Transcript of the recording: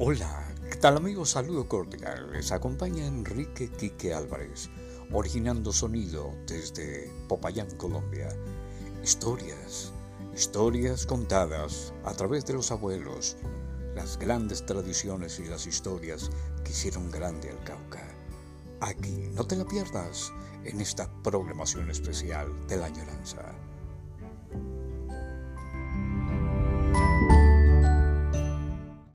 Hola, ¿qué tal amigos? Saludo cordial. Les acompaña Enrique Quique Álvarez, originando sonido desde Popayán, Colombia. Historias, historias contadas a través de los abuelos, las grandes tradiciones y las historias que hicieron grande al Cauca. Aquí no te la pierdas en esta programación especial de la añoranza.